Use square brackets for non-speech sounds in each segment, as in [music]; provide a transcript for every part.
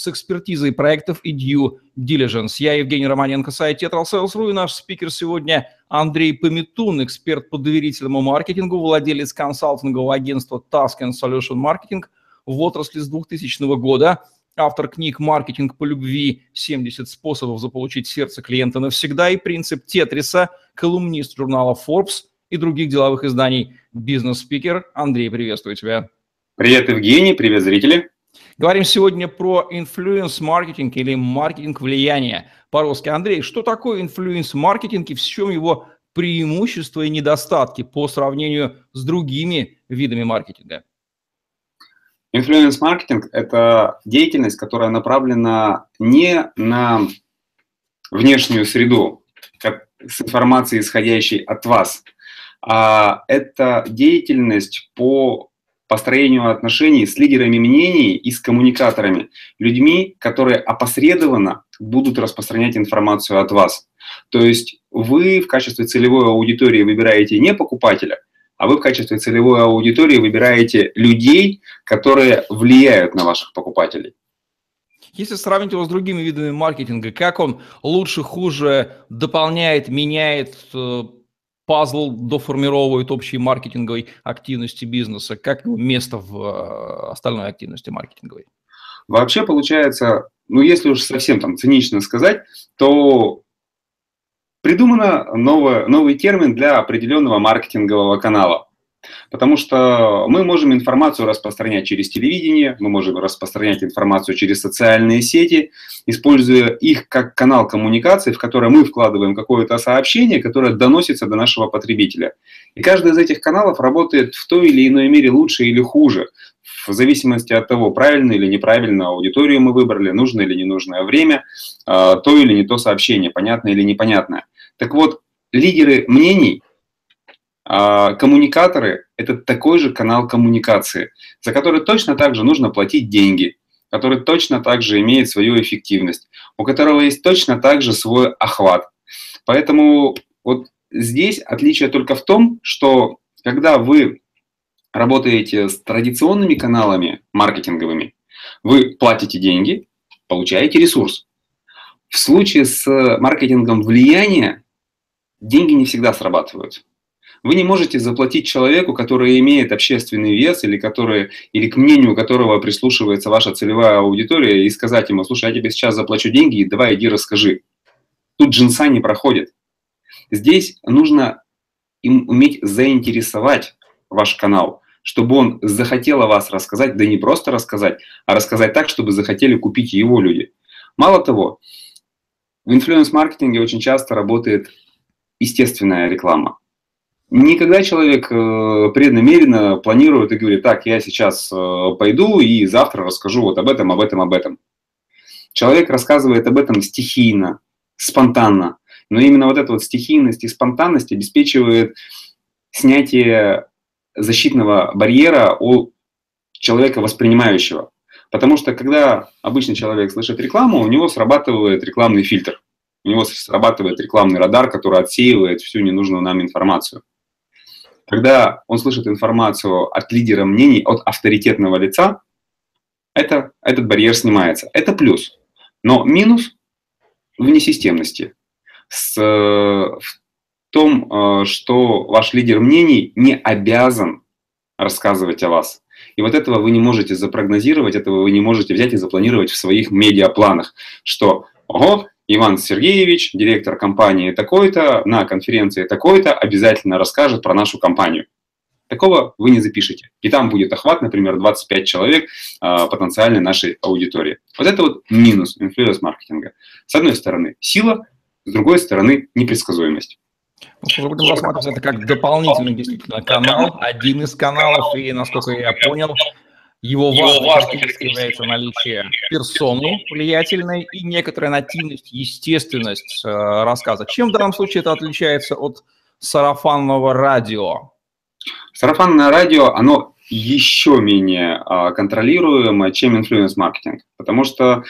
с экспертизой проектов и due diligence. Я Евгений Романенко, сайт TetralSales.ru и наш спикер сегодня Андрей Пометун, эксперт по доверительному маркетингу, владелец консалтингового агентства Task and Solution Marketing в отрасли с 2000 года, автор книг «Маркетинг по любви. 70 способов заполучить сердце клиента навсегда» и «Принцип Тетриса», колумнист журнала Forbes и других деловых изданий «Бизнес-спикер». Андрей, приветствую тебя. Привет, Евгений, привет, зрители. Говорим сегодня про influence-маркетинг или маркетинг влияния. По-русски, Андрей, что такое influence-маркетинг и в чем его преимущества и недостатки по сравнению с другими видами маркетинга? Инфлюенс-маркетинг – это деятельность, которая направлена не на внешнюю среду, как с информацией, исходящей от вас, а это деятельность по построению отношений с лидерами мнений и с коммуникаторами, людьми, которые опосредованно будут распространять информацию от вас. То есть вы в качестве целевой аудитории выбираете не покупателя, а вы в качестве целевой аудитории выбираете людей, которые влияют на ваших покупателей. Если сравнить его с другими видами маркетинга, как он лучше, хуже дополняет, меняет э, пазл доформировывает общей маркетинговой активности бизнеса? Как место в э, остальной активности маркетинговой? Вообще получается, ну если уж совсем там цинично сказать, то придумано новое, новый термин для определенного маркетингового канала. Потому что мы можем информацию распространять через телевидение, мы можем распространять информацию через социальные сети, используя их как канал коммуникации, в который мы вкладываем какое-то сообщение, которое доносится до нашего потребителя. И каждый из этих каналов работает в той или иной мере лучше или хуже, в зависимости от того, правильно или неправильно аудиторию мы выбрали, нужное или ненужное время, а, то или не то сообщение, понятное или непонятное. Так вот, лидеры мнений – а, коммуникаторы – это такой же канал коммуникации, за который точно так же нужно платить деньги, который точно так же имеет свою эффективность, у которого есть точно так же свой охват. Поэтому вот здесь отличие только в том, что когда вы работаете с традиционными каналами маркетинговыми, вы платите деньги, получаете ресурс. В случае с маркетингом влияния деньги не всегда срабатывают. Вы не можете заплатить человеку, который имеет общественный вес или, который, или к мнению которого прислушивается ваша целевая аудитория, и сказать ему, слушай, я тебе сейчас заплачу деньги, и давай иди расскажи. Тут джинса не проходит. Здесь нужно им уметь заинтересовать ваш канал, чтобы он захотел о вас рассказать, да не просто рассказать, а рассказать так, чтобы захотели купить его люди. Мало того, в инфлюенс-маркетинге очень часто работает естественная реклама. Никогда человек э, преднамеренно планирует и говорит, так, я сейчас э, пойду и завтра расскажу вот об этом, об этом, об этом. Человек рассказывает об этом стихийно, спонтанно. Но именно вот эта вот стихийность и спонтанность обеспечивает снятие защитного барьера у человека воспринимающего. Потому что когда обычный человек слышит рекламу, у него срабатывает рекламный фильтр. У него срабатывает рекламный радар, который отсеивает всю ненужную нам информацию. Когда он слышит информацию от лидера мнений, от авторитетного лица, это, этот барьер снимается. Это плюс. Но минус в несистемности. С, в том, э, что ваш лидер мнений не обязан рассказывать о вас. И вот этого вы не можете запрогнозировать, этого вы не можете взять и запланировать в своих медиапланах, что, ого, Иван Сергеевич, директор компании такой-то, на конференции такой-то обязательно расскажет про нашу компанию. Такого вы не запишете. И там будет охват, например, 25 человек э, потенциальной нашей аудитории. Вот это вот минус инфлюенс-маркетинга. С одной стороны сила, с другой стороны непредсказуемость. Ну, будем рассматривать это как дополнительный действительно канал, один из каналов, и, насколько я понял, его важной является наличие персоны влиятельной и некоторая нативность, естественность э, рассказа. Чем в данном случае это отличается от сарафанного радио? Сарафанное радио, оно еще менее а, контролируемо, чем инфлюенс-маркетинг, потому что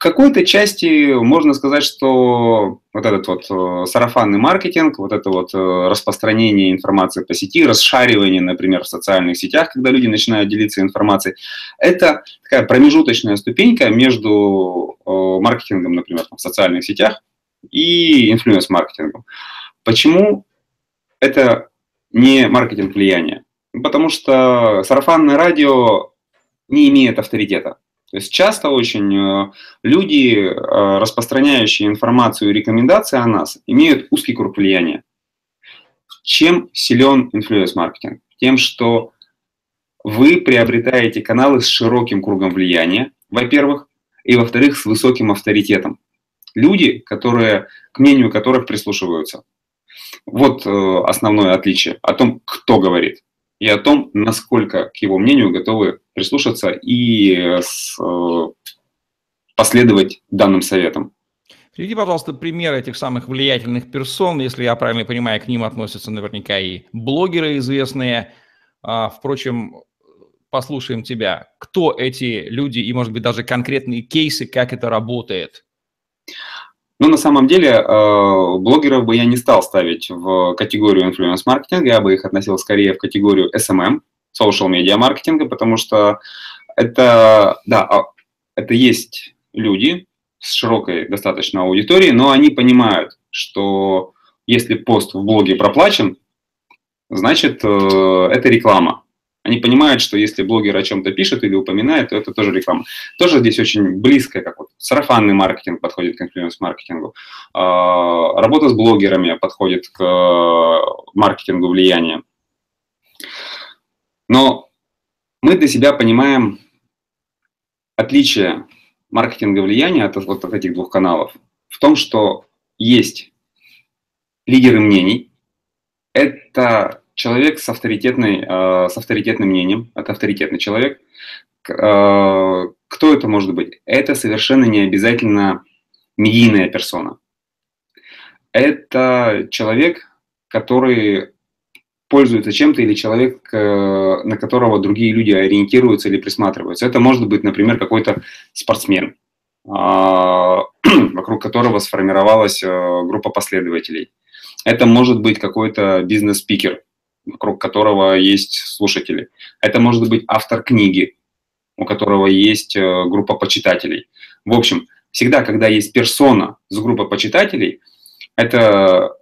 какой-то части можно сказать, что вот этот вот э, сарафанный маркетинг, вот это вот э, распространение информации по сети, расшаривание, например, в социальных сетях, когда люди начинают делиться информацией, это такая промежуточная ступенька между э, маркетингом, например, в социальных сетях и инфлюенс-маркетингом. Почему это не маркетинг влияния? Потому что сарафанное радио не имеет авторитета. То есть часто очень э, люди, э, распространяющие информацию и рекомендации о нас, имеют узкий круг влияния. Чем силен инфлюенс-маркетинг? Тем, что вы приобретаете каналы с широким кругом влияния, во-первых, и во-вторых, с высоким авторитетом. Люди, которые, к мнению которых прислушиваются. Вот э, основное отличие о том, кто говорит и о том, насколько к его мнению готовы прислушаться и э, с, э, последовать данным советам. Приведи, пожалуйста, пример этих самых влиятельных персон. Если я правильно понимаю, к ним относятся наверняка и блогеры известные. А, впрочем, послушаем тебя. Кто эти люди и, может быть, даже конкретные кейсы, как это работает? Ну, на самом деле, э, блогеров бы я не стал ставить в категорию инфлюенс-маркетинга, я бы их относил скорее в категорию SMM, social media маркетинга, потому что это, да, а, это есть люди с широкой достаточно аудиторией, но они понимают, что если пост в блоге проплачен, значит, э, это реклама. Они понимают, что если блогер о чем-то пишет или упоминает, то это тоже реклама. Тоже здесь очень близко, как вот сарафанный маркетинг подходит к инфлюенс-маркетингу. А, работа с блогерами подходит к э, маркетингу влияния. Но мы для себя понимаем отличие маркетинга влияния от, вот от этих двух каналов в том, что есть лидеры мнений. Это человек с, авторитетной, э, с авторитетным мнением, это авторитетный человек. Э, кто это может быть? Это совершенно не обязательно медийная персона. Это человек, который пользуется чем-то или человек, э, на которого другие люди ориентируются или присматриваются. Это может быть, например, какой-то спортсмен, [clears throat] вокруг которого сформировалась группа последователей. Это может быть какой-то бизнес-спикер, вокруг которого есть слушатели. Это может быть автор книги, у которого есть э, группа почитателей. В общем, всегда, когда есть персона с группой почитателей, это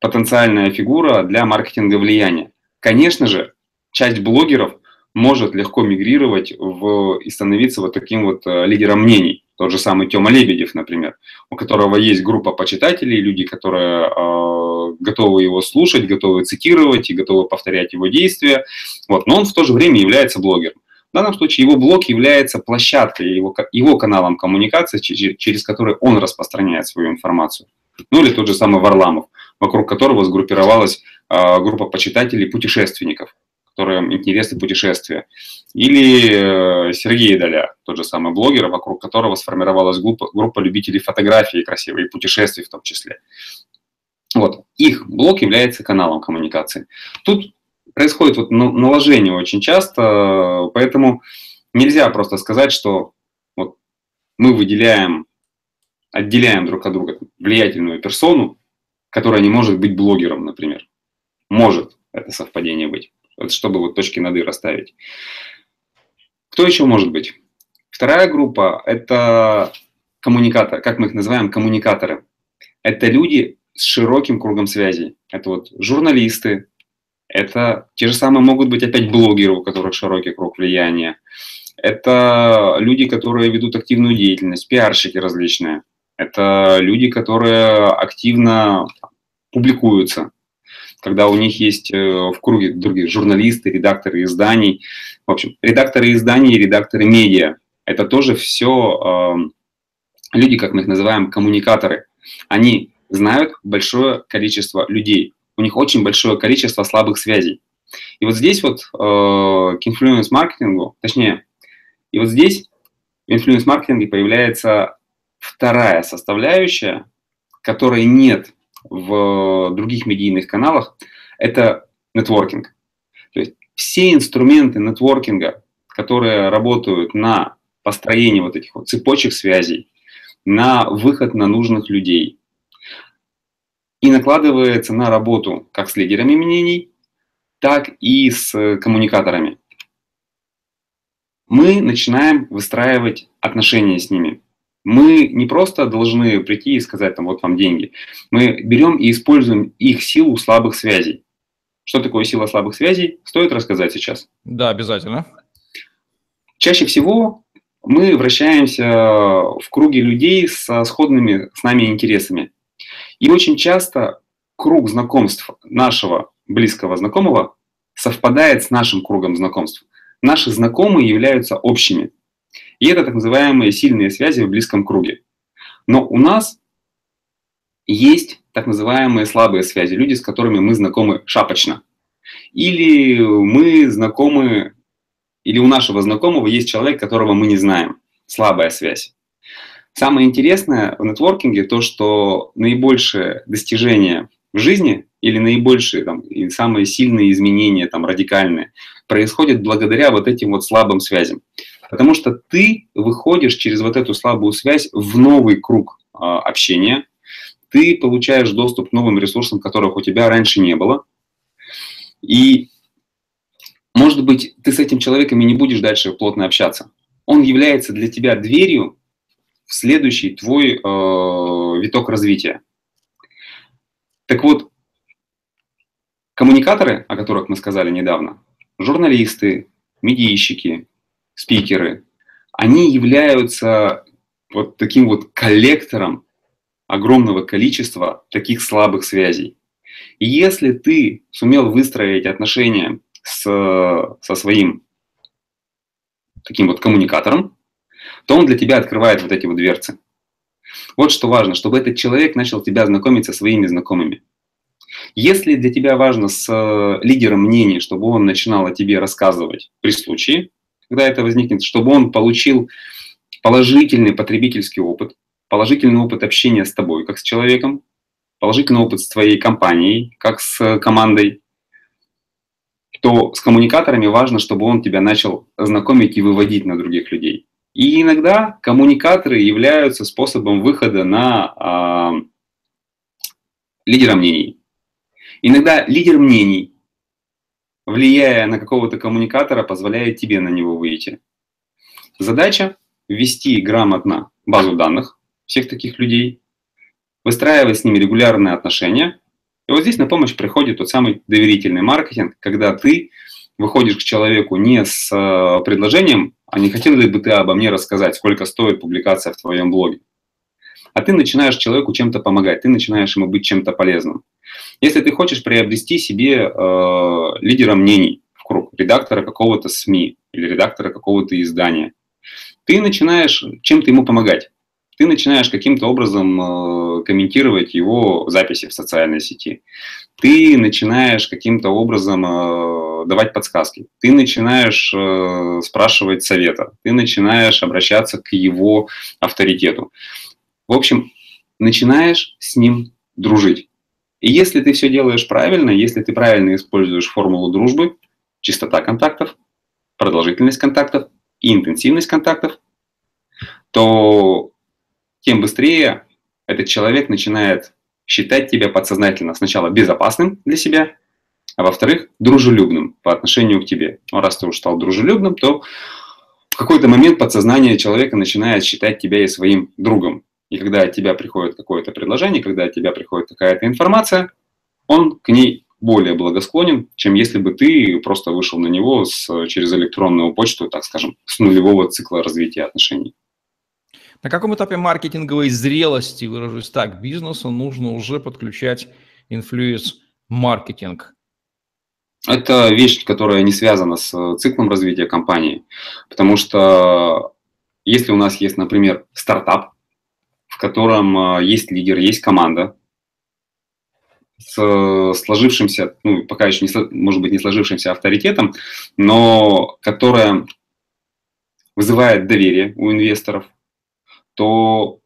потенциальная фигура для маркетинга влияния. Конечно же, часть блогеров может легко мигрировать в, и становиться вот таким вот э, лидером мнений. Тот же самый Тёма Лебедев, например, у которого есть группа почитателей, люди, которые э, готовы его слушать, готовы цитировать и готовы повторять его действия. Вот. Но он в то же время является блогером. В данном случае его блог является площадкой, его, его каналом коммуникации, через, через который он распространяет свою информацию. Ну или тот же самый Варламов, вокруг которого сгруппировалась э, группа почитателей путешественников которым интересны путешествия. Или э, Сергей Доля, тот же самый блогер, вокруг которого сформировалась группа, группа любителей фотографии красивой и путешествий в том числе. Вот. Их блог является каналом коммуникации. Тут происходит вот наложение очень часто, поэтому нельзя просто сказать, что вот мы выделяем, отделяем друг от друга влиятельную персону, которая не может быть блогером, например. Может это совпадение быть чтобы вот точки над «и» расставить. Кто еще может быть? Вторая группа – это коммуникаторы, как мы их называем, коммуникаторы. Это люди с широким кругом связей. Это вот журналисты, это те же самые могут быть опять блогеры, у которых широкий круг влияния. Это люди, которые ведут активную деятельность, пиарщики различные. Это люди, которые активно публикуются когда у них есть э, в круге других журналисты, редакторы изданий. В общем, редакторы изданий и редакторы медиа – это тоже все э, люди, как мы их называем, коммуникаторы. Они знают большое количество людей. У них очень большое количество слабых связей. И вот здесь вот э, к инфлюенс-маркетингу, точнее, и вот здесь в инфлюенс-маркетинге появляется вторая составляющая, которой нет в других медийных каналах, это нетворкинг. все инструменты нетворкинга, которые работают на построение вот этих вот цепочек связей, на выход на нужных людей и накладывается на работу как с лидерами мнений, так и с коммуникаторами. Мы начинаем выстраивать отношения с ними. Мы не просто должны прийти и сказать, там, вот вам деньги. Мы берем и используем их силу слабых связей. Что такое сила слабых связей, стоит рассказать сейчас. Да, обязательно. Чаще всего мы вращаемся в круге людей со сходными с нами интересами. И очень часто круг знакомств нашего близкого знакомого совпадает с нашим кругом знакомств. Наши знакомые являются общими. И это так называемые сильные связи в близком круге. Но у нас есть так называемые слабые связи, люди, с которыми мы знакомы шапочно. Или мы знакомы, или у нашего знакомого есть человек, которого мы не знаем. Слабая связь. Самое интересное в нетворкинге то, что наибольшее достижение в жизни или наибольшие там, и самые сильные изменения, там, радикальные, происходят благодаря вот этим вот слабым связям. Потому что ты выходишь через вот эту слабую связь в новый круг э, общения, ты получаешь доступ к новым ресурсам, которых у тебя раньше не было. И, может быть, ты с этим человеком и не будешь дальше плотно общаться. Он является для тебя дверью в следующий твой э, виток развития. Так вот, коммуникаторы, о которых мы сказали недавно, журналисты, медийщики, спикеры, они являются вот таким вот коллектором огромного количества таких слабых связей. И если ты сумел выстроить отношения с, со своим таким вот коммуникатором, то он для тебя открывает вот эти вот дверцы. Вот что важно, чтобы этот человек начал тебя знакомить со своими знакомыми. Если для тебя важно с э, лидером мнений, чтобы он начинал о тебе рассказывать при случае, когда это возникнет, чтобы он получил положительный потребительский опыт, положительный опыт общения с тобой, как с человеком, положительный опыт с твоей компанией, как с командой, то с коммуникаторами важно, чтобы он тебя начал знакомить и выводить на других людей. И иногда коммуникаторы являются способом выхода на э, лидера мнений. Иногда лидер мнений влияя на какого-то коммуникатора, позволяет тебе на него выйти. Задача – ввести грамотно базу данных всех таких людей, выстраивать с ними регулярные отношения. И вот здесь на помощь приходит тот самый доверительный маркетинг, когда ты выходишь к человеку не с э, предложением, а не хотел ли бы ты обо мне рассказать, сколько стоит публикация в твоем блоге. А ты начинаешь человеку чем-то помогать, ты начинаешь ему быть чем-то полезным. Если ты хочешь приобрести себе э, лидера мнений в круг, редактора какого-то СМИ или редактора какого-то издания, ты начинаешь чем-то ему помогать. Ты начинаешь каким-то образом э, комментировать его записи в социальной сети. Ты начинаешь каким-то образом э, давать подсказки. Ты начинаешь э, спрашивать совета. Ты начинаешь обращаться к его авторитету. В общем, начинаешь с ним дружить. И если ты все делаешь правильно, если ты правильно используешь формулу дружбы, частота контактов, продолжительность контактов и интенсивность контактов, то тем быстрее этот человек начинает считать тебя подсознательно сначала безопасным для себя, а во-вторых, дружелюбным по отношению к тебе. Но раз ты уж стал дружелюбным, то в какой-то момент подсознание человека начинает считать тебя и своим другом. И когда от тебя приходит какое-то предложение, когда от тебя приходит какая-то информация, он к ней более благосклонен, чем если бы ты просто вышел на него с, через электронную почту, так скажем, с нулевого цикла развития отношений. На каком этапе маркетинговой зрелости, выражусь так, бизнесу нужно уже подключать инфлюенс-маркетинг? Это вещь, которая не связана с циклом развития компании, потому что если у нас есть, например, стартап, в котором а, есть лидер, есть команда, с сложившимся, ну, пока еще не, может быть, не сложившимся авторитетом, но которая вызывает доверие у инвесторов, то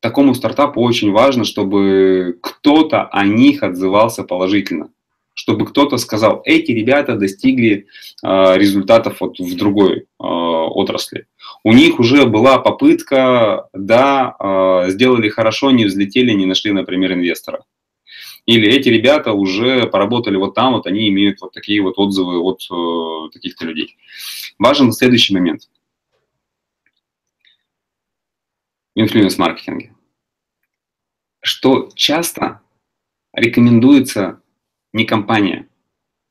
такому стартапу очень важно, чтобы кто-то о них отзывался положительно. чтобы кто-то сказал, эти ребята достигли э, результатов вот в другой э, отрасли. У них уже была попытка, да, э, сделали хорошо, не взлетели, не нашли, например, инвестора. Или эти ребята уже поработали вот там, вот они имеют вот такие вот отзывы от э, таких-то людей. Важен следующий момент. Инфлюенс-маркетинге. Что часто рекомендуется не компания,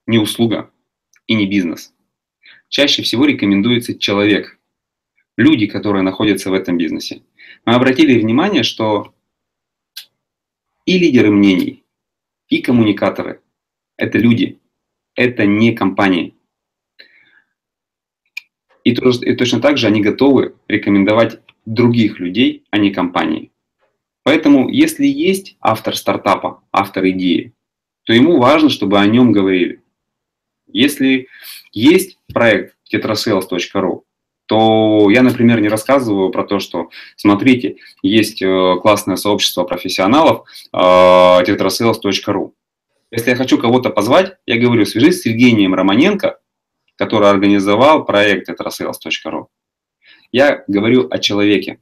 не услуга и не бизнес. Чаще всего рекомендуется человек, люди, которые находятся в этом бизнесе. Мы обратили внимание, что и лидеры мнений, и коммуникаторы – это люди, это не компании. И, и точно так же они готовы рекомендовать других людей, а не компании. Поэтому, если есть автор стартапа, автор идеи, то ему важно, чтобы о нем говорили. Если есть проект tetrasales.ru, то я, например, не рассказываю про то, что, смотрите, есть э, классное сообщество профессионалов э, tetrasales.ru. Если я хочу кого-то позвать, я говорю, свяжись с Евгением Романенко, который организовал проект tetrasales.ru. Я говорю о человеке.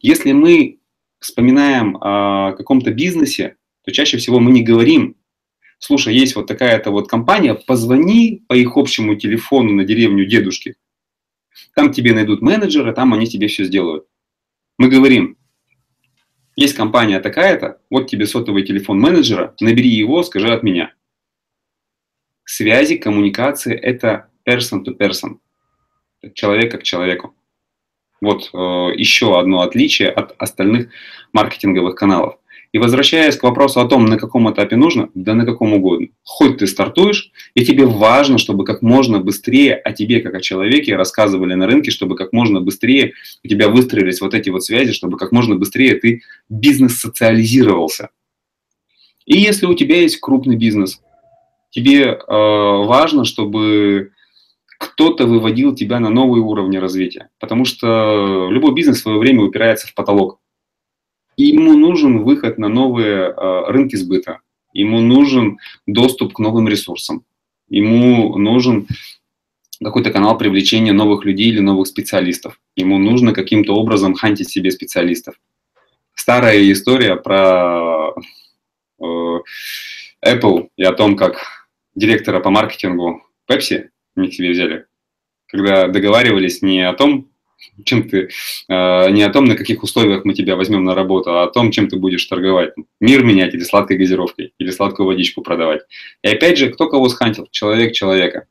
Если мы вспоминаем о каком-то бизнесе, то чаще всего мы не говорим слушай, есть вот такая-то вот компания, позвони по их общему телефону на деревню дедушки. Там тебе найдут менеджера, там они тебе все сделают. Мы говорим, есть компания такая-то, вот тебе сотовый телефон менеджера, набери его, скажи от меня. Связи, коммуникации – это person to person, человек к человеку. Вот э, еще одно отличие от остальных маркетинговых каналов. И возвращаясь к вопросу о том, на каком этапе нужно, да на каком угодно. Хоть ты стартуешь, и тебе важно, чтобы как можно быстрее о тебе, как о человеке, рассказывали на рынке, чтобы как можно быстрее у тебя выстроились вот эти вот связи, чтобы как можно быстрее ты бизнес социализировался. И если у тебя есть крупный бизнес, тебе э, важно, чтобы кто-то выводил тебя на новые уровни развития. Потому что любой бизнес в свое время упирается в потолок. И ему нужен выход на новые э, рынки сбыта, ему нужен доступ к новым ресурсам, ему нужен какой-то канал привлечения новых людей или новых специалистов. Ему нужно каким-то образом хантить себе специалистов. Старая история про э, Apple и о том, как директора по маркетингу Pepsi к себе взяли, когда договаривались не о том, чем ты, э, не о том, на каких условиях мы тебя возьмем на работу, а о том, чем ты будешь торговать. Мир менять или сладкой газировкой, или сладкую водичку продавать. И опять же, кто кого схантил? Человек человека,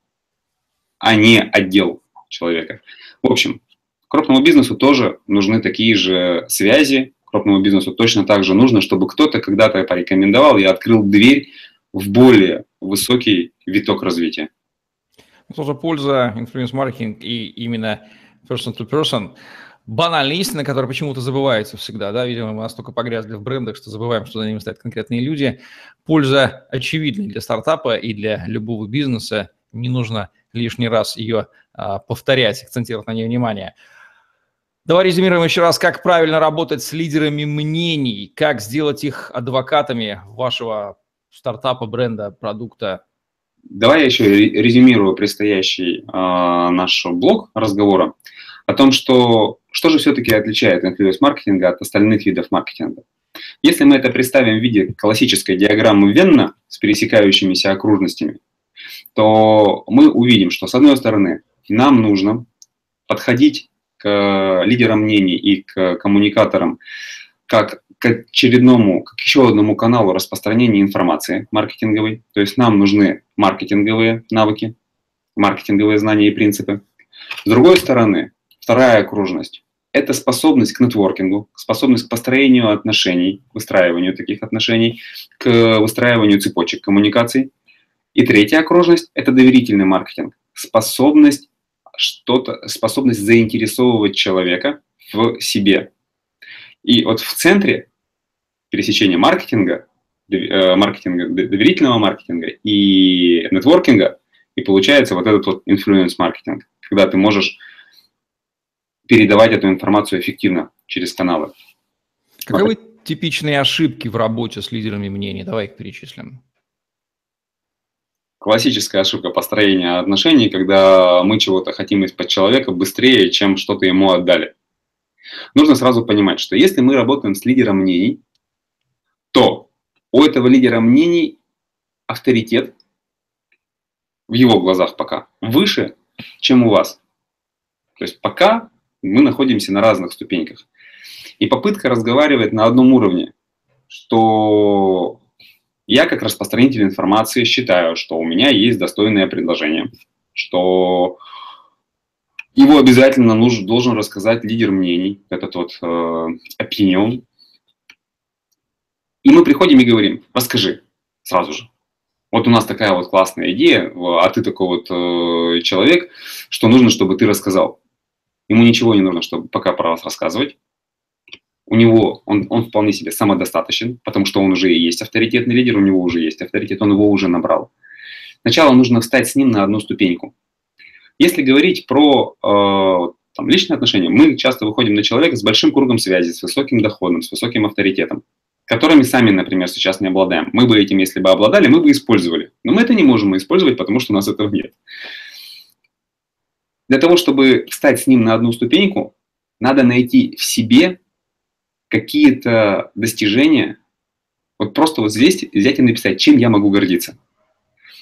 а не отдел человека. В общем, крупному бизнесу тоже нужны такие же связи, крупному бизнесу точно так же нужно, чтобы кто-то когда-то порекомендовал и открыл дверь в более высокий виток развития. Тоже польза инфлюенс-маркетинг и именно person to person. Банальная истина, которая почему-то забывается всегда, да, видимо, мы настолько погрязли в брендах, что забываем, что за ними стоят конкретные люди. Польза очевидна для стартапа и для любого бизнеса, не нужно лишний раз ее а, повторять, акцентировать на нее внимание. Давай резюмируем еще раз, как правильно работать с лидерами мнений, как сделать их адвокатами вашего стартапа, бренда, продукта. Давай я еще резюмирую предстоящий э, наш блок разговора о том, что что же все-таки отличает инфлюенс-маркетинга от остальных видов маркетинга. Если мы это представим в виде классической диаграммы Венна с пересекающимися окружностями, то мы увидим, что с одной стороны нам нужно подходить к лидерам мнений и к коммуникаторам как к очередному, как еще одному каналу распространения информации маркетинговой. То есть нам нужны маркетинговые навыки, маркетинговые знания и принципы. С другой стороны, Вторая окружность – это способность к нетворкингу, способность к построению отношений, выстраиванию таких отношений, к выстраиванию цепочек коммуникаций. И третья окружность – это доверительный маркетинг, способность что-то, способность заинтересовывать человека в себе. И вот в центре пересечения маркетинга, э, маркетинга, доверительного маркетинга и нетворкинга, и получается вот этот вот инфлюенс-маркетинг, когда ты можешь передавать эту информацию эффективно через каналы. Каковы типичные ошибки в работе с лидерами мнений? Давай их перечислим. классическая ошибка построения отношений, когда мы чего-то хотим из-под человека быстрее, чем что-то ему отдали. Нужно сразу понимать, что если мы работаем с лидером мнений, то у этого лидера мнений авторитет в его глазах пока выше, чем у вас. То есть пока мы находимся на разных ступеньках. И попытка разговаривать на одном уровне, что я как распространитель информации считаю, что у меня есть достойное предложение, что его обязательно нужен, должен рассказать лидер мнений, этот вот э. И мы приходим и говорим, расскажи сразу же. Вот у нас такая вот классная идея, а ты такой вот э, человек, что нужно, чтобы ты рассказал. Ему ничего не нужно, чтобы пока про вас рассказывать. У него, он, он вполне себе самодостаточен, потому что он уже и есть авторитетный лидер, у него уже есть авторитет, он его уже набрал. Сначала нужно встать с ним на одну ступеньку. Если говорить про э, там, личные отношения, мы часто выходим на человека с большим кругом связи, с высоким доходом, с высоким авторитетом, которыми сами, например, сейчас не обладаем. Мы бы этим, если бы обладали, мы бы использовали. Но мы это не можем использовать, потому что у нас этого нет. Для того, чтобы встать с ним на одну ступеньку, надо найти в себе какие-то достижения, вот просто вот здесь взять и написать, чем я могу гордиться.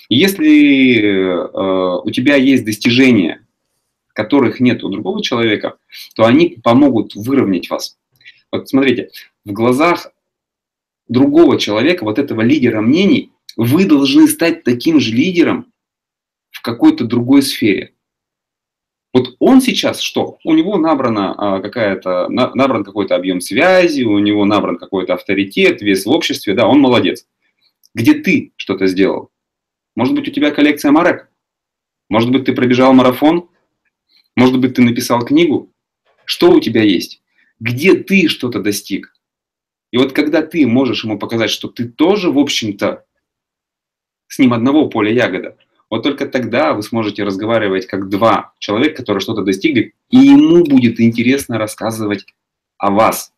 Если э, у тебя есть достижения, которых нет у другого человека, то они помогут выровнять вас. Вот смотрите, в глазах другого человека, вот этого лидера мнений, вы должны стать таким же лидером в какой-то другой сфере. Вот он сейчас что? У него набрана какая-то, на, набран какой-то объем связи, у него набран какой-то авторитет, вес в обществе, да, он молодец. Где ты что-то сделал? Может быть, у тебя коллекция марок? Может быть, ты пробежал марафон? Может быть, ты написал книгу? Что у тебя есть? Где ты что-то достиг? И вот когда ты можешь ему показать, что ты тоже, в общем-то, с ним одного поля ягода, вот только тогда вы сможете разговаривать как два человека, которые что-то достигли, и ему будет интересно рассказывать о вас.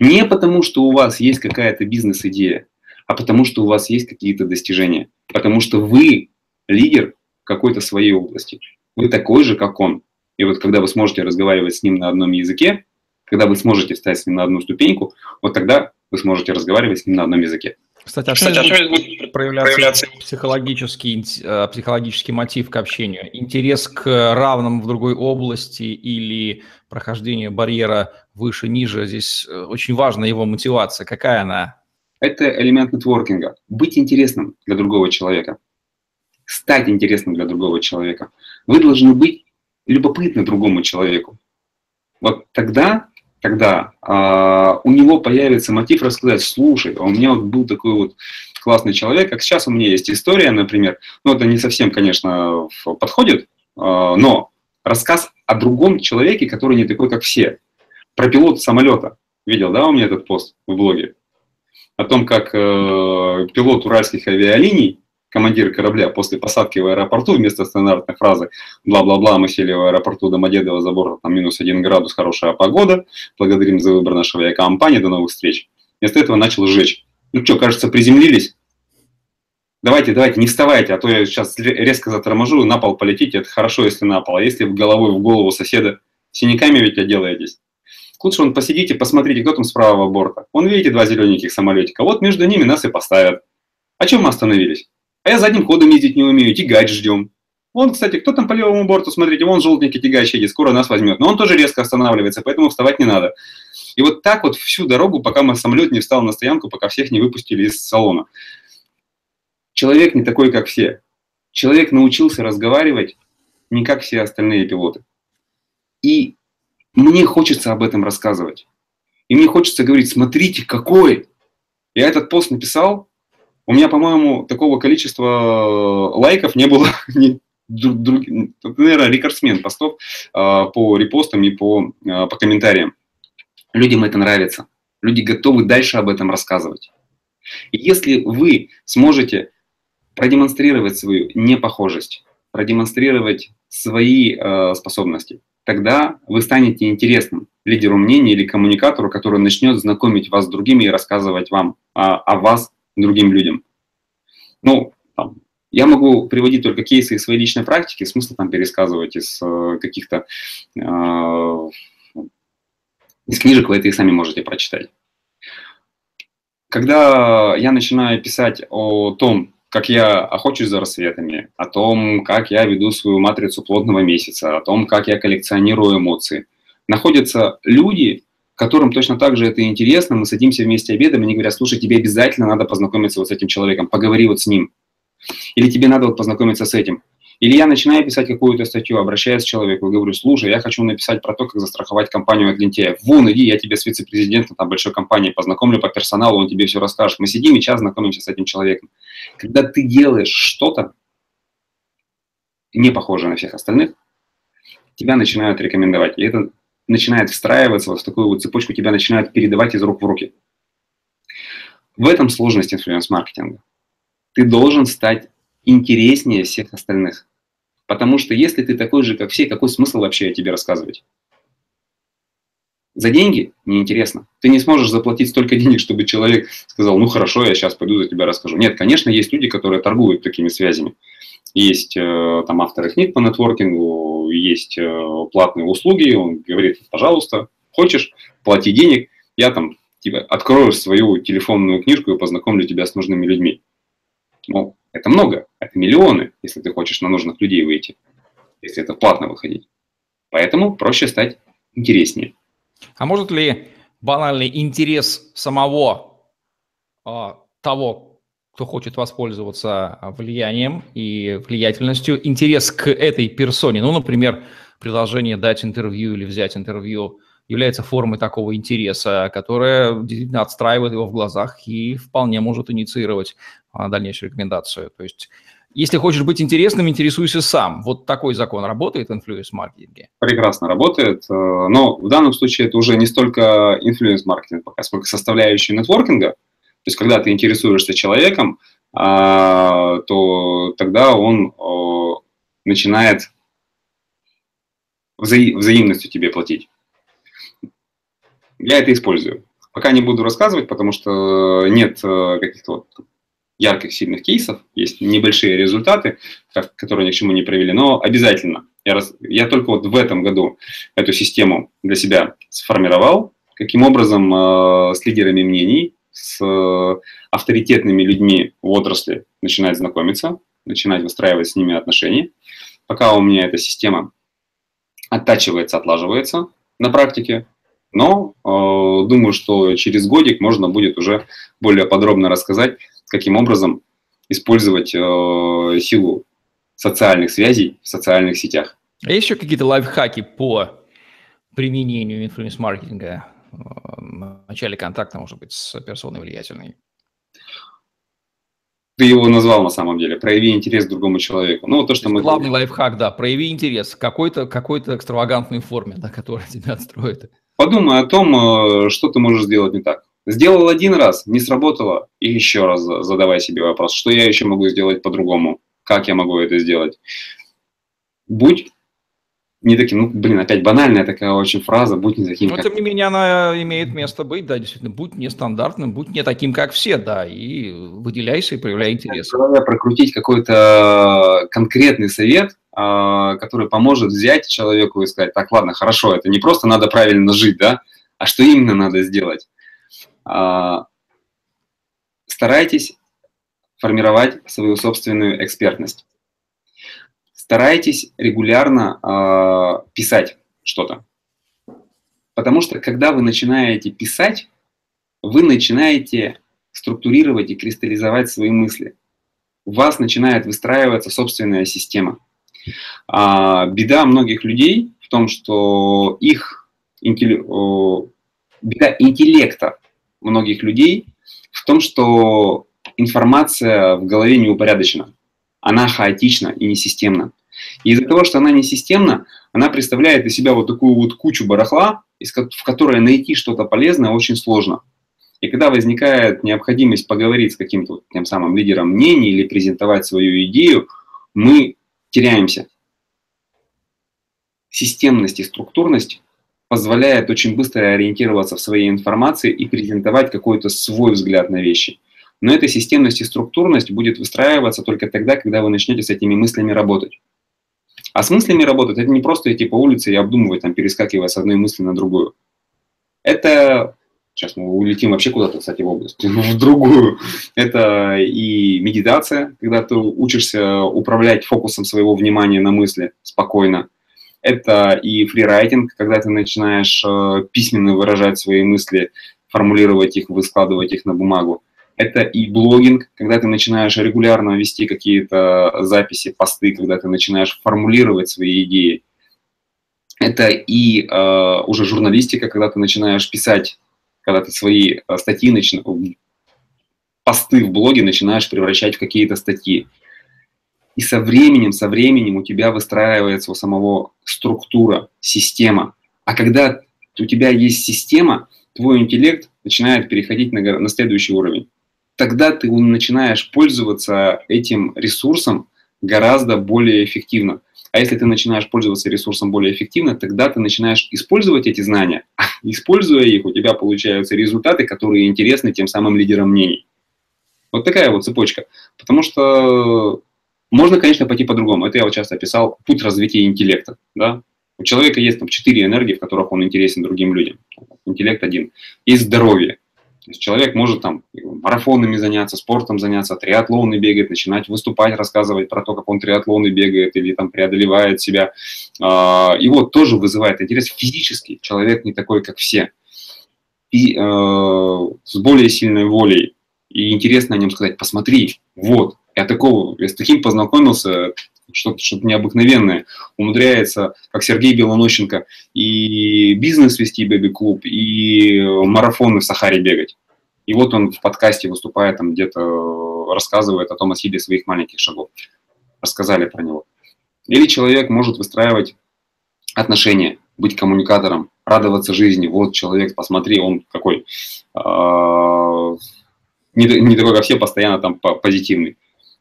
Не потому, что у вас есть какая-то бизнес-идея, а потому, что у вас есть какие-то достижения. Потому что вы лидер какой-то своей области. Вы такой же, как он. И вот когда вы сможете разговаривать с ним на одном языке, когда вы сможете встать с ним на одну ступеньку, вот тогда вы сможете разговаривать с ним на одном языке. Кстати, а Кстати, что будет проявляться, проявляться психологический, э, психологический мотив к общению? Интерес к равным в другой области или прохождение барьера выше-ниже? Здесь э, очень важна его мотивация. Какая она? Это элемент нетворкинга. Быть интересным для другого человека. Стать интересным для другого человека. Вы должны быть любопытны другому человеку. Вот тогда когда а, у него появится мотив рассказать, слушай, а у меня вот был такой вот классный человек, как сейчас у меня есть история, например, ну это не совсем, конечно, подходит, а, но рассказ о другом человеке, который не такой, как все, про пилота самолета. Видел, да, у меня этот пост в блоге? О том, как э, пилот уральских авиалиний командир корабля после посадки в аэропорту вместо стандартной фразы «бла-бла-бла, мы сели в аэропорту Домодедово, за бортом там минус один градус, хорошая погода, благодарим за выбор нашего авиакомпании, до новых встреч». Вместо этого начал сжечь. Ну что, кажется, приземлились? Давайте, давайте, не вставайте, а то я сейчас резко заторможу, на пол полетите, это хорошо, если на пол. А если головой в голову соседа, синяками ведь оделаетесь. Лучше он посидите, посмотрите, кто там с правого борта. Вон, видите, два зелененьких самолетика. Вот между ними нас и поставят. А чем мы остановились? А я задним ходом ездить не умею, тягач ждем. Вон, кстати, кто там по левому борту, смотрите, вон желтенький тягач едет, скоро нас возьмет. Но он тоже резко останавливается, поэтому вставать не надо. И вот так вот всю дорогу, пока мы самолет не встал на стоянку, пока всех не выпустили из салона. Человек не такой, как все. Человек научился разговаривать не как все остальные пилоты. И мне хочется об этом рассказывать. И мне хочется говорить, смотрите, какой. Я этот пост написал, у меня, по-моему, такого количества э, лайков не было [laughs] друг, наверное, рекордсмен постов э, по репостам и по, э, по комментариям. Людям это нравится. Люди готовы дальше об этом рассказывать. Если вы сможете продемонстрировать свою непохожесть, продемонстрировать свои э, способности, тогда вы станете интересным лидеру мнения или коммуникатору, который начнет знакомить вас с другими и рассказывать вам о, о вас другим людям. Ну, там, Я могу приводить только кейсы из своей личной практики, смысл там пересказывать из э, каких-то э, из книжек, вы это и сами можете прочитать. Когда я начинаю писать о том, как я охочусь за рассветами, о том, как я веду свою матрицу плотного месяца, о том, как я коллекционирую эмоции, находятся люди, которым точно так же это интересно, мы садимся вместе обедаем, и они говорят, слушай, тебе обязательно надо познакомиться вот с этим человеком, поговори вот с ним. Или тебе надо вот познакомиться с этим. Или я начинаю писать какую-то статью, обращаюсь к человеку говорю, слушай, я хочу написать про то, как застраховать компанию от лентяев. Вон, иди, я тебе с вице-президентом там большой компании познакомлю по персоналу, он тебе все расскажет. Мы сидим и час знакомимся с этим человеком. Когда ты делаешь что-то, не похожее на всех остальных, тебя начинают рекомендовать. И это начинает встраиваться вот в такую вот цепочку, тебя начинают передавать из рук в руки. В этом сложность инфлюенс-маркетинга. Ты должен стать интереснее всех остальных. Потому что если ты такой же, как все, какой смысл вообще о тебе рассказывать? За деньги неинтересно. Ты не сможешь заплатить столько денег, чтобы человек сказал, ну хорошо, я сейчас пойду за тебя расскажу. Нет, конечно, есть люди, которые торгуют такими связями. Есть э, там авторы книг по нетворкингу, есть э, платные услуги, он говорит, пожалуйста, хочешь, плати денег, я там типа, открою свою телефонную книжку и познакомлю тебя с нужными людьми. Ну, это много, это миллионы, если ты хочешь на нужных людей выйти, если это платно выходить. Поэтому проще стать интереснее. А может ли банальный интерес самого а, того, кто хочет воспользоваться влиянием и влиятельностью, интерес к этой персоне, ну, например, предложение дать интервью или взять интервью является формой такого интереса, которая действительно отстраивает его в глазах и вполне может инициировать а, дальнейшую рекомендацию. То есть если хочешь быть интересным, интересуйся сам. Вот такой закон работает в influence-маркетинге? Прекрасно работает, э, но в данном случае это уже не столько influence-маркетинг пока, сколько составляющая нетворкинга. То есть когда ты интересуешься человеком, а, то тогда он начинает вза взаимностью тебе платить. Я это использую. Пока не буду рассказывать, потому что нет э, каких-то вот ярких, сильных кейсов, есть небольшие результаты, которые ни к чему не привели, но обязательно. Я, раз, я только вот в этом году эту систему для себя сформировал, каким образом э, с лидерами мнений, с э, авторитетными людьми в отрасли начинать знакомиться, начинать выстраивать с ними отношения. Пока у меня эта система оттачивается, отлаживается на практике, но э, думаю, что через годик можно будет уже более подробно рассказать, каким образом использовать э, силу социальных связей в социальных сетях. А есть еще какие-то лайфхаки по применению инфлюенс-маркетинга э, в начале контакта, может быть, с персоной влиятельной? Ты его назвал на самом деле. Прояви интерес к другому человеку. Ну, то, что мы... Главный лайфхак, да. Прояви интерес в какой-то какой экстравагантной форме, [laughs] да, которая тебя отстроит. Подумай о том, э, что ты можешь сделать не так. Сделал один раз, не сработало, и еще раз задавай себе вопрос, что я еще могу сделать по-другому, как я могу это сделать. Будь не таким, ну, блин, опять банальная такая очень фраза, будь не таким, Но, как... тем не менее, она имеет место быть, да, действительно, будь нестандартным, будь не таким, как все, да, и выделяйся и проявляй интерес. Прокрутить какой-то конкретный совет, а, который поможет взять человеку и сказать, так, ладно, хорошо, это не просто надо правильно жить, да, а что именно надо сделать. А, старайтесь формировать свою собственную экспертность. Старайтесь регулярно э, писать что-то. Потому что когда вы начинаете писать, вы начинаете структурировать и кристаллизовать свои мысли. У вас начинает выстраиваться собственная система. А, беда многих людей в том, что их интелли... беда интеллекта многих людей в том, что информация в голове не упорядочена. Она хаотична и несистемна. И из-за того, что она несистемна, она представляет из себя вот такую вот кучу барахла, в которой найти что-то полезное очень сложно. И когда возникает необходимость поговорить с каким-то тем самым лидером мнений или презентовать свою идею, мы теряемся. Системность и структурность позволяет очень быстро ориентироваться в своей информации и презентовать какой-то свой взгляд на вещи. Но эта системность и структурность будет выстраиваться только тогда, когда вы начнете с этими мыслями работать. А с мыслями работать – это не просто идти по улице и обдумывать, там, перескакивая с одной мысли на другую. Это, сейчас мы улетим вообще куда-то, кстати, в область, [laughs] в другую. Это и медитация, когда ты учишься управлять фокусом своего внимания на мысли спокойно. Это и фрирайтинг, когда ты начинаешь э, письменно выражать свои мысли, формулировать их, выскладывать их на бумагу. Это и блогинг, когда ты начинаешь регулярно вести какие-то записи, посты, когда ты начинаешь формулировать свои идеи. Это и э, уже журналистика, когда ты начинаешь писать, когда ты свои э, статьи, начи... посты в блоге начинаешь превращать в какие-то статьи. И со временем, со временем у тебя выстраивается у самого структура, система. А когда у тебя есть система, твой интеллект начинает переходить на, на следующий уровень тогда ты начинаешь пользоваться этим ресурсом гораздо более эффективно. А если ты начинаешь пользоваться ресурсом более эффективно, тогда ты начинаешь использовать эти знания. [laughs] Используя их, у тебя получаются результаты, которые интересны тем самым лидерам мнений. Вот такая вот цепочка. Потому что можно, конечно, пойти по-другому. Это я вот часто описал путь развития интеллекта. Да? У человека есть там четыре энергии, в которых он интересен другим людям. Интеллект один. Есть здоровье. То есть человек может там марафонами заняться, спортом заняться, триатлоны бегать, начинать выступать, рассказывать про то, как он триатлоны бегает или там преодолевает себя. А, и вот тоже вызывает интерес физически. Человек не такой, как все. И э, с более сильной волей. И интересно о нем сказать, посмотри, вот, я такого, я с таким познакомился, что-то что необыкновенное. Умудряется, как Сергей Белонощенко, и бизнес вести, бэби-клуб, и марафоны в Сахаре бегать. И вот он в подкасте выступает, там где-то рассказывает о том, о силе своих маленьких шагов. Рассказали про него. Или человек может выстраивать отношения, быть коммуникатором, радоваться жизни. Вот человек, посмотри, он какой. А, не, такой, как все, постоянно там позитивный.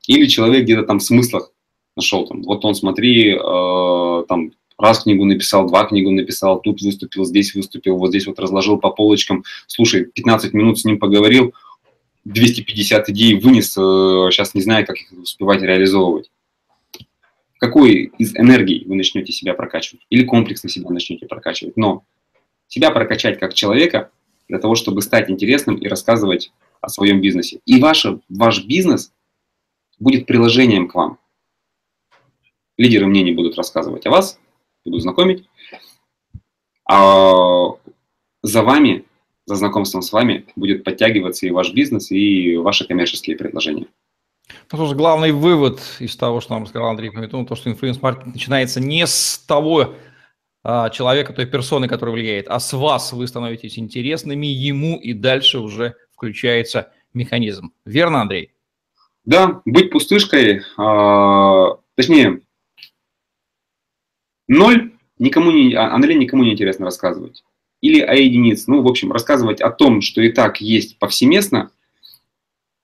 Или человек где-то там в смыслах нашел там, вот он, смотри, э, там, раз книгу написал, два книгу написал, тут выступил, здесь выступил, вот здесь вот разложил по полочкам, слушай, 15 минут с ним поговорил, 250 идей вынес, э, сейчас не знаю, как их успевать реализовывать. Какой из энергий вы начнете себя прокачивать? Или комплексно себя начнете прокачивать? Но себя прокачать как человека для того, чтобы стать интересным и рассказывать о своем бизнесе. И ваш, ваш бизнес будет приложением к вам. Лидеры мнений будут рассказывать о вас, будут знакомить. А за вами, за знакомством с вами будет подтягиваться и ваш бизнес, и ваши коммерческие предложения. Ну что главный вывод из того, что нам сказал Андрей Пометун, то, что инфлюенс-маркетинг начинается не с того а, человека, той персоны, которая влияет, а с вас вы становитесь интересными ему, и дальше уже включается механизм. Верно, Андрей? Да, быть пустышкой, а, точнее, Ноль никому не, о нуле никому не интересно рассказывать. Или о единице. Ну, в общем, рассказывать о том, что и так есть повсеместно,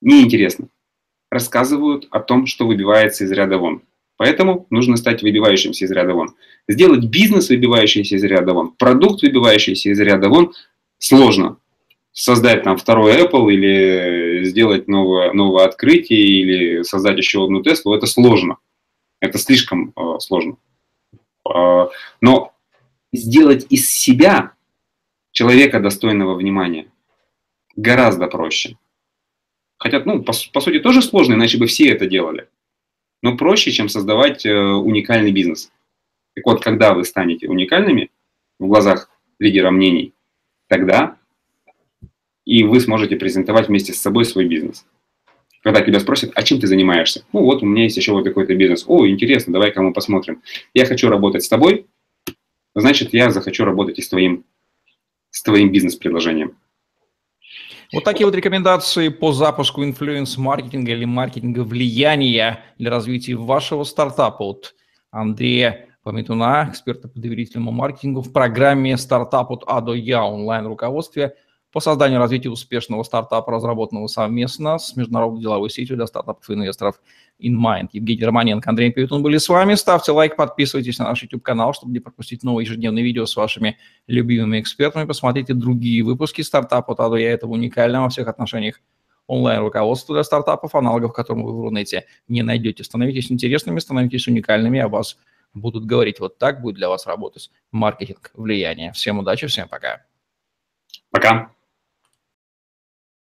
неинтересно. Рассказывают о том, что выбивается из ряда вон. Поэтому нужно стать выбивающимся из ряда вон. Сделать бизнес, выбивающийся из ряда вон, продукт, выбивающийся из ряда вон, сложно. Создать там второй Apple или сделать новое, новое открытие или создать еще одну Теслу, это сложно. Это слишком э, сложно. А, но сделать из себя человека достойного внимания гораздо проще. Хотя, ну, по, по сути, тоже сложно, иначе бы все это делали. Но проще, чем создавать э, уникальный бизнес. Так вот, когда вы станете уникальными в глазах лидера мнений, тогда и вы сможете презентовать вместе с собой свой бизнес. Когда тебя спросят, а чем ты занимаешься? Ну вот, у меня есть еще вот такой-то бизнес. О, интересно, давай-ка мы посмотрим. Я хочу работать с тобой, значит, я захочу работать и с твоим, с твоим бизнес-предложением. Вот такие вот рекомендации по запуску инфлюенс-маркетинга или маркетинга влияния для развития вашего стартапа от Андрея Пометуна, эксперта по доверительному маркетингу в программе «Стартап от А до Я» онлайн-руководстве – по созданию и развитию успешного стартапа, разработанного совместно с международной деловой сетью для стартапов и инвесторов InMind. Евгений Романенко, Андрей Певитун были с вами. Ставьте лайк, подписывайтесь на наш YouTube-канал, чтобы не пропустить новые ежедневные видео с вашими любимыми экспертами. Посмотрите другие выпуски стартапа. Тогда я этого уникального во всех отношениях онлайн-руководство для стартапов, аналогов которым вы в Рунете не найдете. Становитесь интересными, становитесь уникальными, о вас будут говорить. Вот так будет для вас работать маркетинг влияния. Всем удачи, всем пока. Пока.